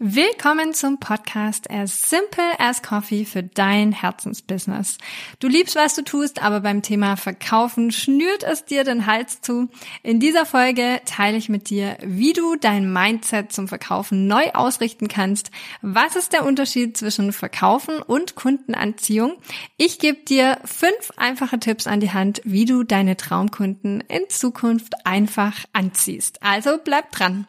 Willkommen zum Podcast As Simple as Coffee für dein Herzensbusiness. Du liebst, was du tust, aber beim Thema Verkaufen schnürt es dir den Hals zu. In dieser Folge teile ich mit dir, wie du dein Mindset zum Verkaufen neu ausrichten kannst. Was ist der Unterschied zwischen Verkaufen und Kundenanziehung? Ich gebe dir fünf einfache Tipps an die Hand, wie du deine Traumkunden in Zukunft einfach anziehst. Also bleib dran.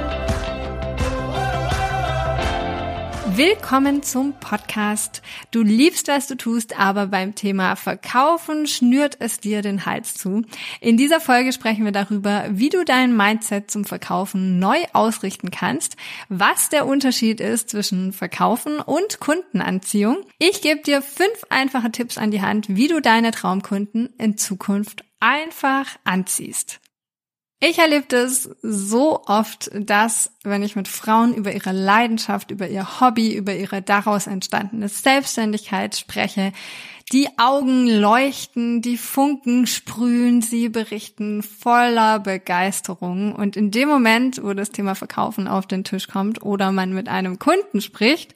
Willkommen zum Podcast. Du liebst, was du tust, aber beim Thema Verkaufen schnürt es dir den Hals zu. In dieser Folge sprechen wir darüber, wie du dein Mindset zum Verkaufen neu ausrichten kannst, was der Unterschied ist zwischen Verkaufen und Kundenanziehung. Ich gebe dir fünf einfache Tipps an die Hand, wie du deine Traumkunden in Zukunft einfach anziehst. Ich erlebe das so oft, dass wenn ich mit Frauen über ihre Leidenschaft, über ihr Hobby, über ihre daraus entstandene Selbstständigkeit spreche, die Augen leuchten, die Funken sprühen, sie berichten voller Begeisterung. Und in dem Moment, wo das Thema Verkaufen auf den Tisch kommt oder man mit einem Kunden spricht,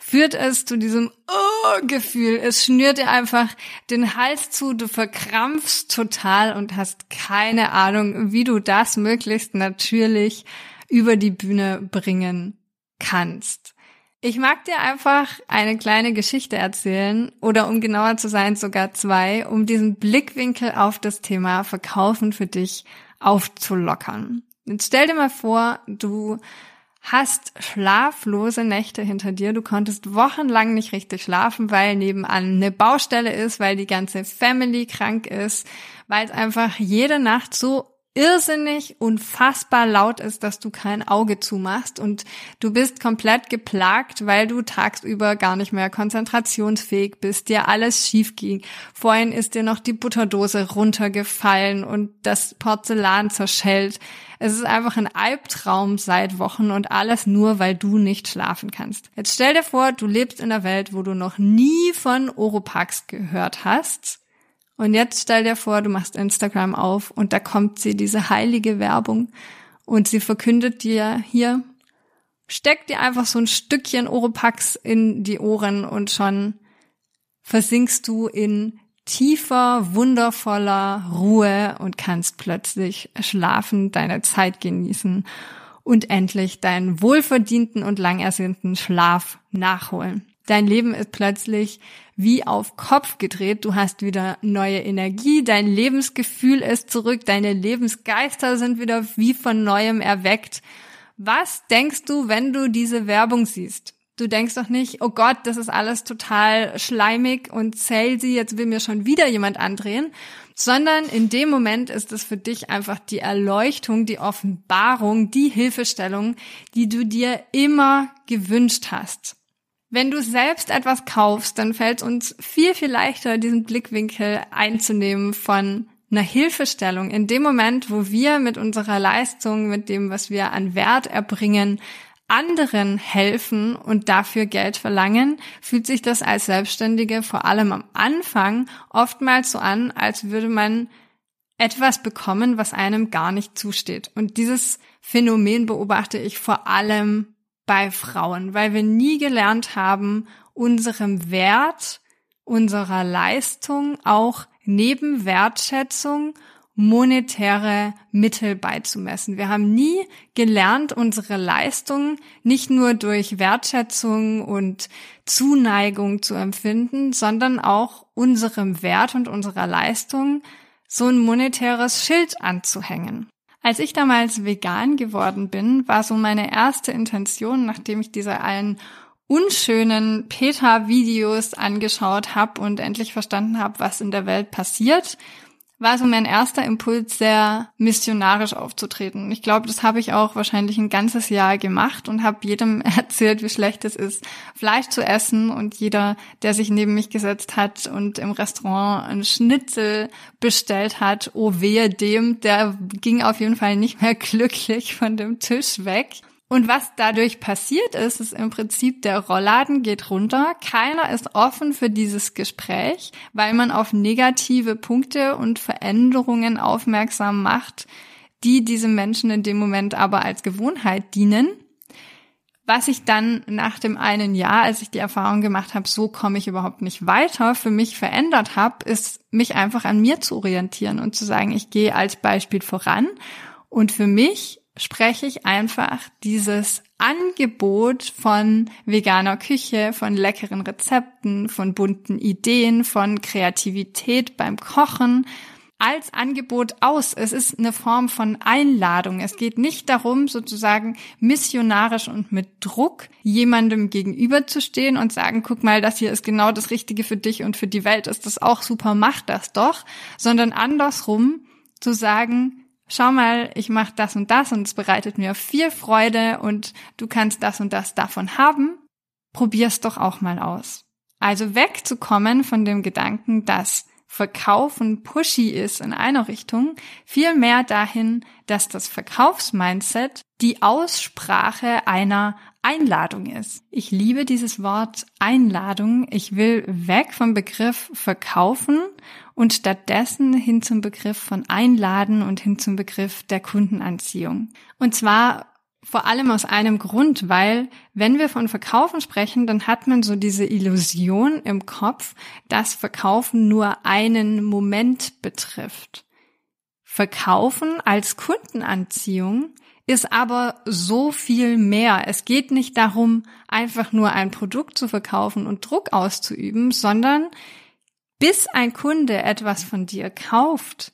führt es zu diesem oh Gefühl. Es schnürt dir einfach den Hals zu, du verkrampfst total und hast keine Ahnung, wie du das möglichst natürlich über die Bühne bringen kannst. Ich mag dir einfach eine kleine Geschichte erzählen oder um genauer zu sein sogar zwei, um diesen Blickwinkel auf das Thema Verkaufen für dich aufzulockern. Jetzt stell dir mal vor, du hast schlaflose Nächte hinter dir. Du konntest wochenlang nicht richtig schlafen, weil nebenan eine Baustelle ist, weil die ganze Family krank ist, weil es einfach jede Nacht so irrsinnig unfassbar laut ist, dass du kein Auge zumachst und du bist komplett geplagt, weil du tagsüber gar nicht mehr konzentrationsfähig bist, dir alles schief ging. Vorhin ist dir noch die Butterdose runtergefallen und das Porzellan zerschellt. Es ist einfach ein Albtraum seit Wochen und alles nur, weil du nicht schlafen kannst. Jetzt stell dir vor, du lebst in einer Welt, wo du noch nie von Oropax gehört hast. Und jetzt stell dir vor, du machst Instagram auf und da kommt sie, diese heilige Werbung und sie verkündet dir hier, steck dir einfach so ein Stückchen Oropax in die Ohren und schon versinkst du in tiefer, wundervoller Ruhe und kannst plötzlich schlafen, deine Zeit genießen und endlich deinen wohlverdienten und langersehnten Schlaf nachholen. Dein Leben ist plötzlich wie auf Kopf gedreht. Du hast wieder neue Energie, dein Lebensgefühl ist zurück, deine Lebensgeister sind wieder wie von neuem erweckt. Was denkst du, wenn du diese Werbung siehst? Du denkst doch nicht, oh Gott, das ist alles total schleimig und salesy, jetzt will mir schon wieder jemand andrehen, sondern in dem Moment ist es für dich einfach die Erleuchtung, die Offenbarung, die Hilfestellung, die du dir immer gewünscht hast. Wenn du selbst etwas kaufst, dann fällt uns viel, viel leichter, diesen Blickwinkel einzunehmen von einer Hilfestellung. In dem Moment, wo wir mit unserer Leistung, mit dem, was wir an Wert erbringen, anderen helfen und dafür Geld verlangen, fühlt sich das als Selbstständige vor allem am Anfang oftmals so an, als würde man etwas bekommen, was einem gar nicht zusteht. Und dieses Phänomen beobachte ich vor allem bei Frauen, weil wir nie gelernt haben, unserem Wert, unserer Leistung auch neben Wertschätzung monetäre Mittel beizumessen. Wir haben nie gelernt, unsere Leistung nicht nur durch Wertschätzung und Zuneigung zu empfinden, sondern auch unserem Wert und unserer Leistung so ein monetäres Schild anzuhängen. Als ich damals vegan geworden bin, war so meine erste Intention, nachdem ich diese allen unschönen Peter-Videos angeschaut habe und endlich verstanden habe, was in der Welt passiert, war so mein erster Impuls, sehr missionarisch aufzutreten. Ich glaube, das habe ich auch wahrscheinlich ein ganzes Jahr gemacht und habe jedem erzählt, wie schlecht es ist, Fleisch zu essen. Und jeder, der sich neben mich gesetzt hat und im Restaurant ein Schnitzel bestellt hat, oh wehe dem, der ging auf jeden Fall nicht mehr glücklich von dem Tisch weg. Und was dadurch passiert ist, ist im Prinzip, der Rollladen geht runter. Keiner ist offen für dieses Gespräch, weil man auf negative Punkte und Veränderungen aufmerksam macht, die diesem Menschen in dem Moment aber als Gewohnheit dienen. Was ich dann nach dem einen Jahr, als ich die Erfahrung gemacht habe, so komme ich überhaupt nicht weiter, für mich verändert habe, ist mich einfach an mir zu orientieren und zu sagen, ich gehe als Beispiel voran. Und für mich spreche ich einfach dieses Angebot von veganer Küche, von leckeren Rezepten, von bunten Ideen, von Kreativität beim Kochen als Angebot aus. Es ist eine Form von Einladung. Es geht nicht darum, sozusagen missionarisch und mit Druck jemandem gegenüberzustehen und sagen, guck mal, das hier ist genau das Richtige für dich und für die Welt ist das auch super, mach das doch, sondern andersrum zu sagen, schau mal, ich mache das und das und es bereitet mir viel Freude und du kannst das und das davon haben, probier's doch auch mal aus. Also wegzukommen von dem Gedanken, dass Verkaufen pushy ist in einer Richtung, vielmehr dahin, dass das Verkaufsmindset die Aussprache einer Einladung ist. Ich liebe dieses Wort Einladung. Ich will weg vom Begriff verkaufen und stattdessen hin zum Begriff von Einladen und hin zum Begriff der Kundenanziehung. Und zwar vor allem aus einem Grund, weil wenn wir von Verkaufen sprechen, dann hat man so diese Illusion im Kopf, dass Verkaufen nur einen Moment betrifft. Verkaufen als Kundenanziehung ist aber so viel mehr. Es geht nicht darum, einfach nur ein Produkt zu verkaufen und Druck auszuüben, sondern bis ein Kunde etwas von dir kauft,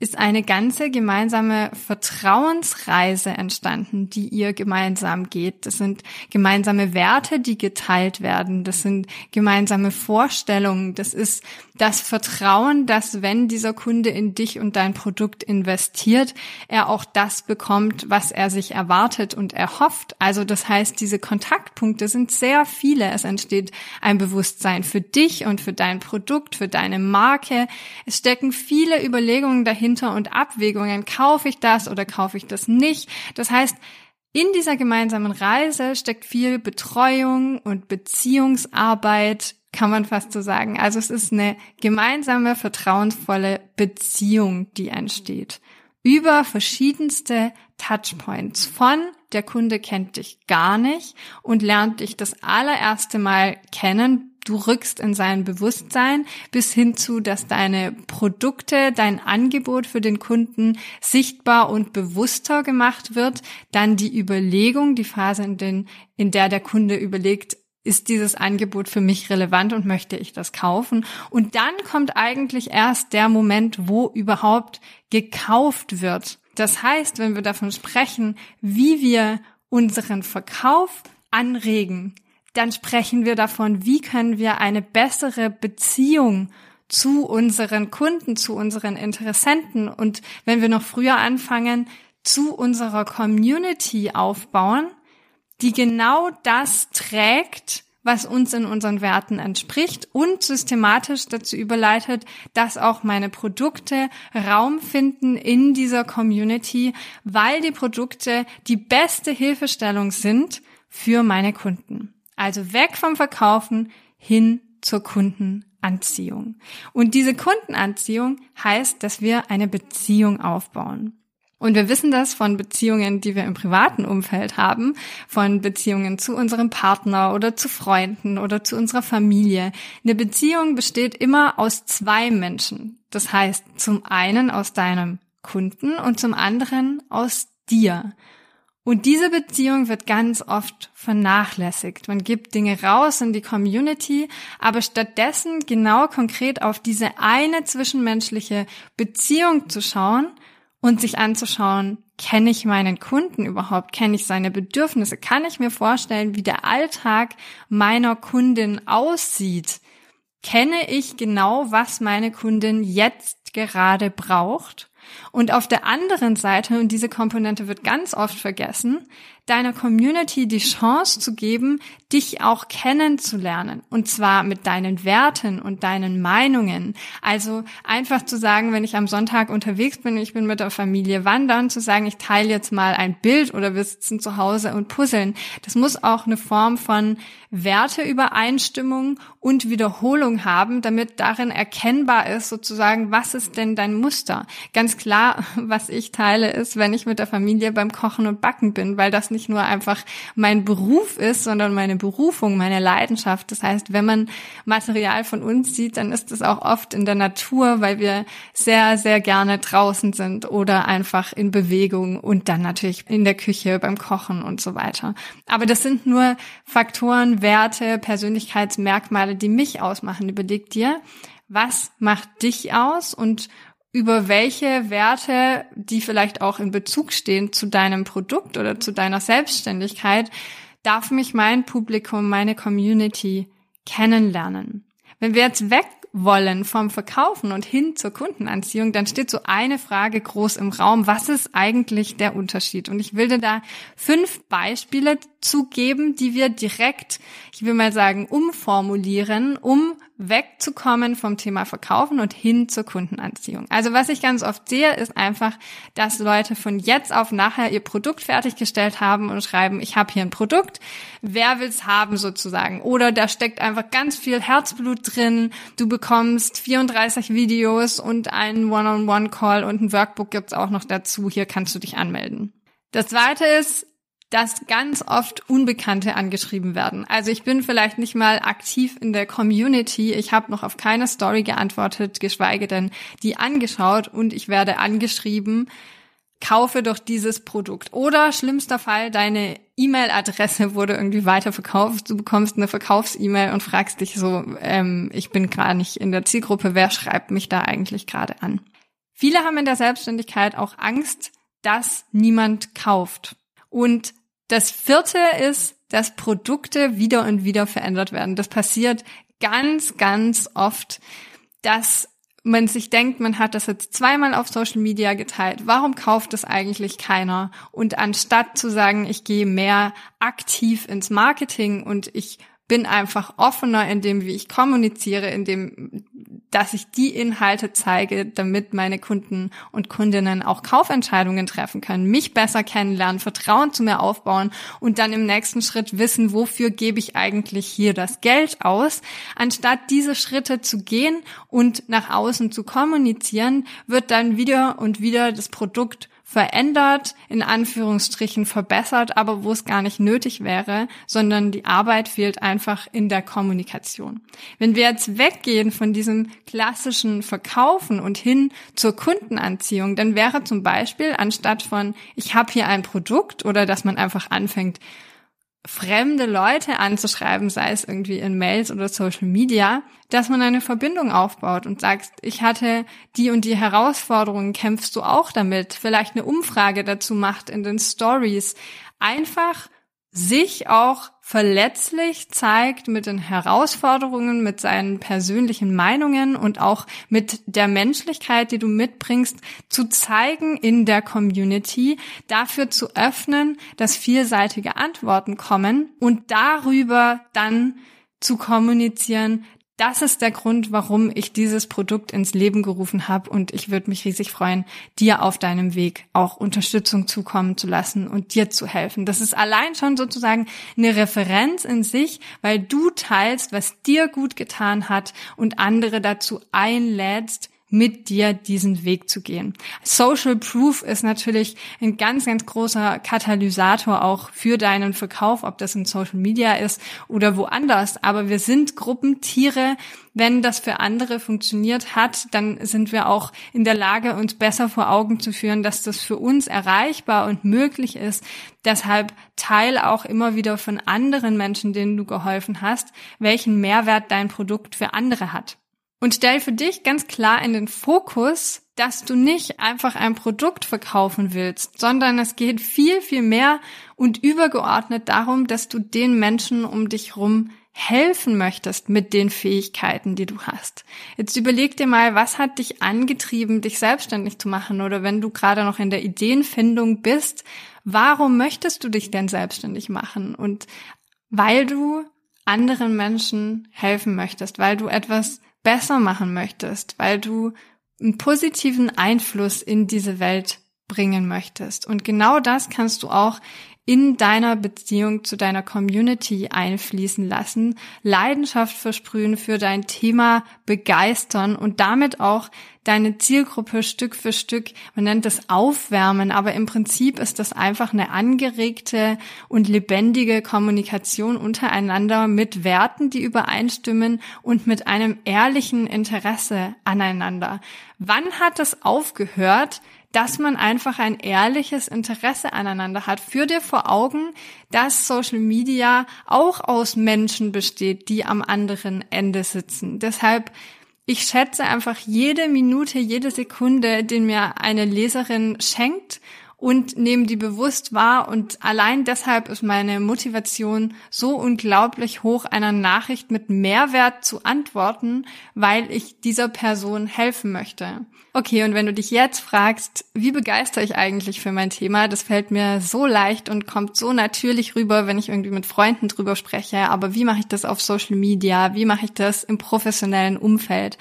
ist eine ganze gemeinsame Vertrauensreise entstanden, die ihr gemeinsam geht. Das sind gemeinsame Werte, die geteilt werden. Das sind gemeinsame Vorstellungen. Das ist das Vertrauen, dass wenn dieser Kunde in dich und dein Produkt investiert, er auch das bekommt, was er sich erwartet und erhofft. Also das heißt, diese Kontaktpunkte sind sehr viele. Es entsteht ein Bewusstsein für dich und für dein Produkt, für deine Marke. Es stecken viele Überlegungen dahinter und Abwägungen. Kaufe ich das oder kaufe ich das nicht? Das heißt, in dieser gemeinsamen Reise steckt viel Betreuung und Beziehungsarbeit, kann man fast so sagen. Also es ist eine gemeinsame, vertrauensvolle Beziehung, die entsteht. Über verschiedenste Touchpoints von der Kunde kennt dich gar nicht und lernt dich das allererste Mal kennen, du rückst in sein Bewusstsein bis hin zu, dass deine Produkte, dein Angebot für den Kunden sichtbar und bewusster gemacht wird. Dann die Überlegung, die Phase, in, den, in der der Kunde überlegt, ist dieses Angebot für mich relevant und möchte ich das kaufen? Und dann kommt eigentlich erst der Moment, wo überhaupt gekauft wird. Das heißt, wenn wir davon sprechen, wie wir unseren Verkauf anregen, dann sprechen wir davon, wie können wir eine bessere Beziehung zu unseren Kunden, zu unseren Interessenten und wenn wir noch früher anfangen, zu unserer Community aufbauen, die genau das trägt, was uns in unseren Werten entspricht und systematisch dazu überleitet, dass auch meine Produkte Raum finden in dieser Community, weil die Produkte die beste Hilfestellung sind für meine Kunden. Also weg vom Verkaufen hin zur Kundenanziehung. Und diese Kundenanziehung heißt, dass wir eine Beziehung aufbauen. Und wir wissen das von Beziehungen, die wir im privaten Umfeld haben, von Beziehungen zu unserem Partner oder zu Freunden oder zu unserer Familie. Eine Beziehung besteht immer aus zwei Menschen. Das heißt, zum einen aus deinem Kunden und zum anderen aus dir. Und diese Beziehung wird ganz oft vernachlässigt. Man gibt Dinge raus in die Community, aber stattdessen genau konkret auf diese eine zwischenmenschliche Beziehung zu schauen und sich anzuschauen, Kenne ich meinen Kunden überhaupt? Kenne ich seine Bedürfnisse? Kann ich mir vorstellen, wie der Alltag meiner Kundin aussieht? Kenne ich genau, was meine Kundin jetzt gerade braucht? Und auf der anderen Seite, und diese Komponente wird ganz oft vergessen, deiner Community die Chance zu geben, dich auch kennenzulernen. Und zwar mit deinen Werten und deinen Meinungen. Also einfach zu sagen, wenn ich am Sonntag unterwegs bin, ich bin mit der Familie wandern, zu sagen, ich teile jetzt mal ein Bild oder wir sitzen zu Hause und puzzeln. Das muss auch eine Form von Werteübereinstimmung und Wiederholung haben, damit darin erkennbar ist, sozusagen, was ist denn dein Muster? Ganz klar, was ich teile, ist, wenn ich mit der Familie beim Kochen und Backen bin, weil das nicht nur einfach mein Beruf ist, sondern meine Berufung, meine Leidenschaft. Das heißt, wenn man Material von uns sieht, dann ist es auch oft in der Natur, weil wir sehr, sehr gerne draußen sind oder einfach in Bewegung und dann natürlich in der Küche beim Kochen und so weiter. Aber das sind nur Faktoren, Werte, Persönlichkeitsmerkmale, die mich ausmachen. Überleg dir, was macht dich aus und über welche Werte, die vielleicht auch in Bezug stehen zu deinem Produkt oder zu deiner Selbstständigkeit, darf mich mein Publikum, meine Community kennenlernen. Wenn wir jetzt weg wollen vom Verkaufen und hin zur Kundenanziehung, dann steht so eine Frage groß im Raum. Was ist eigentlich der Unterschied? Und ich will dir da fünf Beispiele zugeben, die wir direkt, ich will mal sagen, umformulieren, um wegzukommen vom Thema Verkaufen und hin zur Kundenanziehung. Also was ich ganz oft sehe, ist einfach, dass Leute von jetzt auf nachher ihr Produkt fertiggestellt haben und schreiben, ich habe hier ein Produkt, wer will's haben sozusagen? Oder da steckt einfach ganz viel Herzblut drin, du bekommst 34 Videos und einen One-on-One-Call und ein Workbook gibt's auch noch dazu, hier kannst du dich anmelden. Das zweite ist, dass ganz oft Unbekannte angeschrieben werden. Also ich bin vielleicht nicht mal aktiv in der Community, ich habe noch auf keine Story geantwortet, geschweige denn die angeschaut und ich werde angeschrieben, kaufe doch dieses Produkt. Oder schlimmster Fall, deine E-Mail-Adresse wurde irgendwie weiterverkauft, du bekommst eine Verkaufs-E-Mail und fragst dich so, ähm, ich bin gerade nicht in der Zielgruppe, wer schreibt mich da eigentlich gerade an? Viele haben in der Selbstständigkeit auch Angst, dass niemand kauft. Und das vierte ist, dass Produkte wieder und wieder verändert werden. Das passiert ganz, ganz oft, dass man sich denkt, man hat das jetzt zweimal auf Social Media geteilt. Warum kauft es eigentlich keiner? Und anstatt zu sagen, ich gehe mehr aktiv ins Marketing und ich bin einfach offener in dem, wie ich kommuniziere, in dem, dass ich die Inhalte zeige, damit meine Kunden und Kundinnen auch Kaufentscheidungen treffen können, mich besser kennenlernen, Vertrauen zu mir aufbauen und dann im nächsten Schritt wissen, wofür gebe ich eigentlich hier das Geld aus. Anstatt diese Schritte zu gehen und nach außen zu kommunizieren, wird dann wieder und wieder das Produkt verändert, in Anführungsstrichen verbessert, aber wo es gar nicht nötig wäre, sondern die Arbeit fehlt einfach in der Kommunikation. Wenn wir jetzt weggehen von diesem klassischen Verkaufen und hin zur Kundenanziehung, dann wäre zum Beispiel anstatt von ich habe hier ein Produkt oder dass man einfach anfängt, fremde Leute anzuschreiben, sei es irgendwie in Mails oder Social Media, dass man eine Verbindung aufbaut und sagt, ich hatte die und die Herausforderungen, kämpfst du auch damit? Vielleicht eine Umfrage dazu macht in den Stories. Einfach sich auch verletzlich zeigt mit den Herausforderungen, mit seinen persönlichen Meinungen und auch mit der Menschlichkeit, die du mitbringst, zu zeigen in der Community, dafür zu öffnen, dass vielseitige Antworten kommen und darüber dann zu kommunizieren, das ist der Grund, warum ich dieses Produkt ins Leben gerufen habe und ich würde mich riesig freuen, dir auf deinem Weg auch Unterstützung zukommen zu lassen und dir zu helfen. Das ist allein schon sozusagen eine Referenz in sich, weil du teilst, was dir gut getan hat und andere dazu einlädst, mit dir diesen Weg zu gehen. Social Proof ist natürlich ein ganz, ganz großer Katalysator auch für deinen Verkauf, ob das in Social Media ist oder woanders. Aber wir sind Gruppentiere. Wenn das für andere funktioniert hat, dann sind wir auch in der Lage, uns besser vor Augen zu führen, dass das für uns erreichbar und möglich ist. Deshalb teil auch immer wieder von anderen Menschen, denen du geholfen hast, welchen Mehrwert dein Produkt für andere hat. Und stell für dich ganz klar in den Fokus, dass du nicht einfach ein Produkt verkaufen willst, sondern es geht viel, viel mehr und übergeordnet darum, dass du den Menschen um dich rum helfen möchtest mit den Fähigkeiten, die du hast. Jetzt überleg dir mal, was hat dich angetrieben, dich selbstständig zu machen oder wenn du gerade noch in der Ideenfindung bist, warum möchtest du dich denn selbstständig machen? Und weil du anderen Menschen helfen möchtest, weil du etwas besser machen möchtest, weil du einen positiven Einfluss in diese Welt bringen möchtest. Und genau das kannst du auch in deiner Beziehung zu deiner Community einfließen lassen, Leidenschaft versprühen für dein Thema begeistern und damit auch deine Zielgruppe Stück für Stück, man nennt das Aufwärmen, aber im Prinzip ist das einfach eine angeregte und lebendige Kommunikation untereinander mit Werten, die übereinstimmen und mit einem ehrlichen Interesse aneinander. Wann hat es aufgehört, dass man einfach ein ehrliches Interesse aneinander hat. Führ dir vor Augen, dass Social Media auch aus Menschen besteht, die am anderen Ende sitzen. Deshalb ich schätze einfach jede Minute, jede Sekunde, den mir eine Leserin schenkt und nehme die bewusst wahr und allein deshalb ist meine Motivation so unglaublich hoch, einer Nachricht mit Mehrwert zu antworten, weil ich dieser Person helfen möchte. Okay, und wenn du dich jetzt fragst, wie begeistere ich eigentlich für mein Thema, das fällt mir so leicht und kommt so natürlich rüber, wenn ich irgendwie mit Freunden drüber spreche, aber wie mache ich das auf Social Media, wie mache ich das im professionellen Umfeld?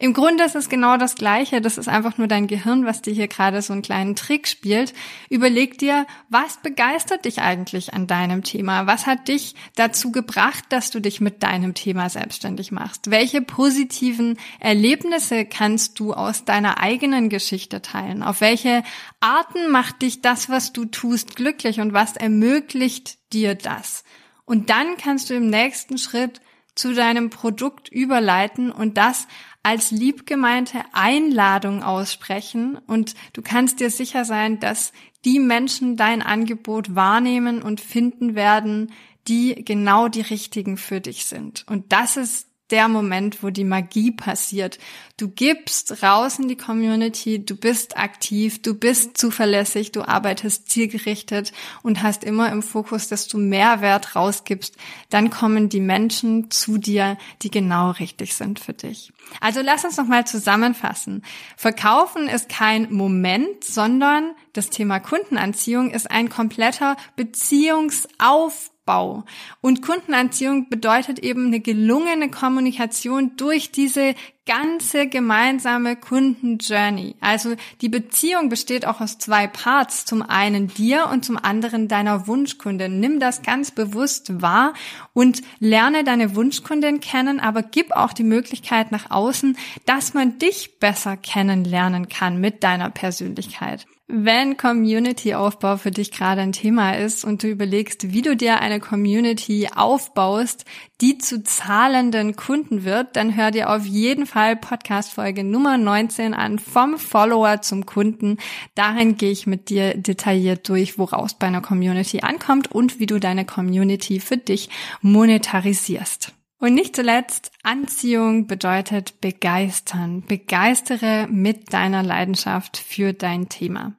Im Grunde ist es genau das Gleiche. Das ist einfach nur dein Gehirn, was dir hier gerade so einen kleinen Trick spielt. Überleg dir, was begeistert dich eigentlich an deinem Thema? Was hat dich dazu gebracht, dass du dich mit deinem Thema selbstständig machst? Welche positiven Erlebnisse kannst du aus deiner eigenen Geschichte teilen? Auf welche Arten macht dich das, was du tust, glücklich und was ermöglicht dir das? Und dann kannst du im nächsten Schritt zu deinem Produkt überleiten und das als liebgemeinte Einladung aussprechen und du kannst dir sicher sein, dass die Menschen dein Angebot wahrnehmen und finden werden, die genau die richtigen für dich sind. Und das ist der Moment, wo die Magie passiert. Du gibst raus in die Community, du bist aktiv, du bist zuverlässig, du arbeitest zielgerichtet und hast immer im Fokus, dass du Mehrwert rausgibst. Dann kommen die Menschen zu dir, die genau richtig sind für dich. Also lass uns nochmal zusammenfassen. Verkaufen ist kein Moment, sondern das Thema Kundenanziehung ist ein kompletter Beziehungsaufbau Aufbau. Und Kundenanziehung bedeutet eben eine gelungene Kommunikation durch diese ganze gemeinsame Kundenjourney. Also die Beziehung besteht auch aus zwei Parts. Zum einen dir und zum anderen deiner Wunschkundin. Nimm das ganz bewusst wahr und lerne deine Wunschkundin kennen, aber gib auch die Möglichkeit nach außen, dass man dich besser kennenlernen kann mit deiner Persönlichkeit. Wenn Community-Aufbau für dich gerade ein Thema ist und du überlegst, wie du dir eine Community aufbaust, die zu zahlenden Kunden wird, dann hör dir auf jeden Fall Podcast-Folge Nummer 19 an, vom Follower zum Kunden. Darin gehe ich mit dir detailliert durch, woraus bei einer Community ankommt und wie du deine Community für dich monetarisierst. Und nicht zuletzt, Anziehung bedeutet begeistern. Begeistere mit deiner Leidenschaft für dein Thema.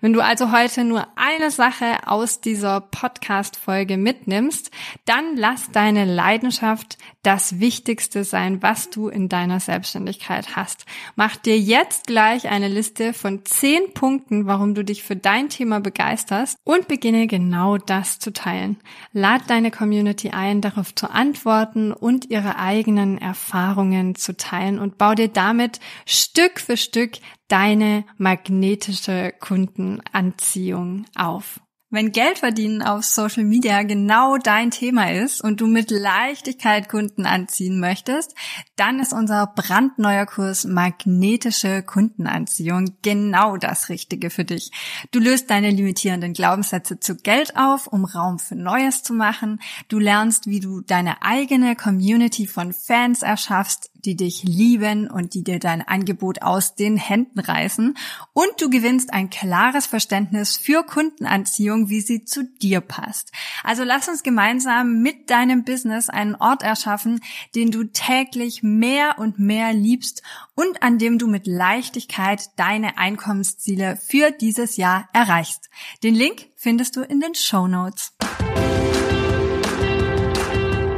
Wenn du also heute nur eine Sache aus dieser Podcast-Folge mitnimmst, dann lass deine Leidenschaft das Wichtigste sein, was du in deiner Selbstständigkeit hast. Mach dir jetzt gleich eine Liste von zehn Punkten, warum du dich für dein Thema begeisterst und beginne genau das zu teilen. Lad deine Community ein, darauf zu antworten und ihre eigenen Erfahrungen zu teilen und bau dir damit Stück für Stück deine magnetische Kundenanziehung auf. Wenn Geld verdienen auf Social Media genau dein Thema ist und du mit Leichtigkeit Kunden anziehen möchtest, dann ist unser brandneuer Kurs Magnetische Kundenanziehung genau das Richtige für dich. Du löst deine limitierenden Glaubenssätze zu Geld auf, um Raum für Neues zu machen. Du lernst, wie du deine eigene Community von Fans erschaffst, die dich lieben und die dir dein Angebot aus den Händen reißen. Und du gewinnst ein klares Verständnis für Kundenanziehung, wie sie zu dir passt. Also lass uns gemeinsam mit deinem Business einen Ort erschaffen, den du täglich mehr und mehr liebst und an dem du mit Leichtigkeit deine Einkommensziele für dieses Jahr erreichst. Den Link findest du in den Show Notes.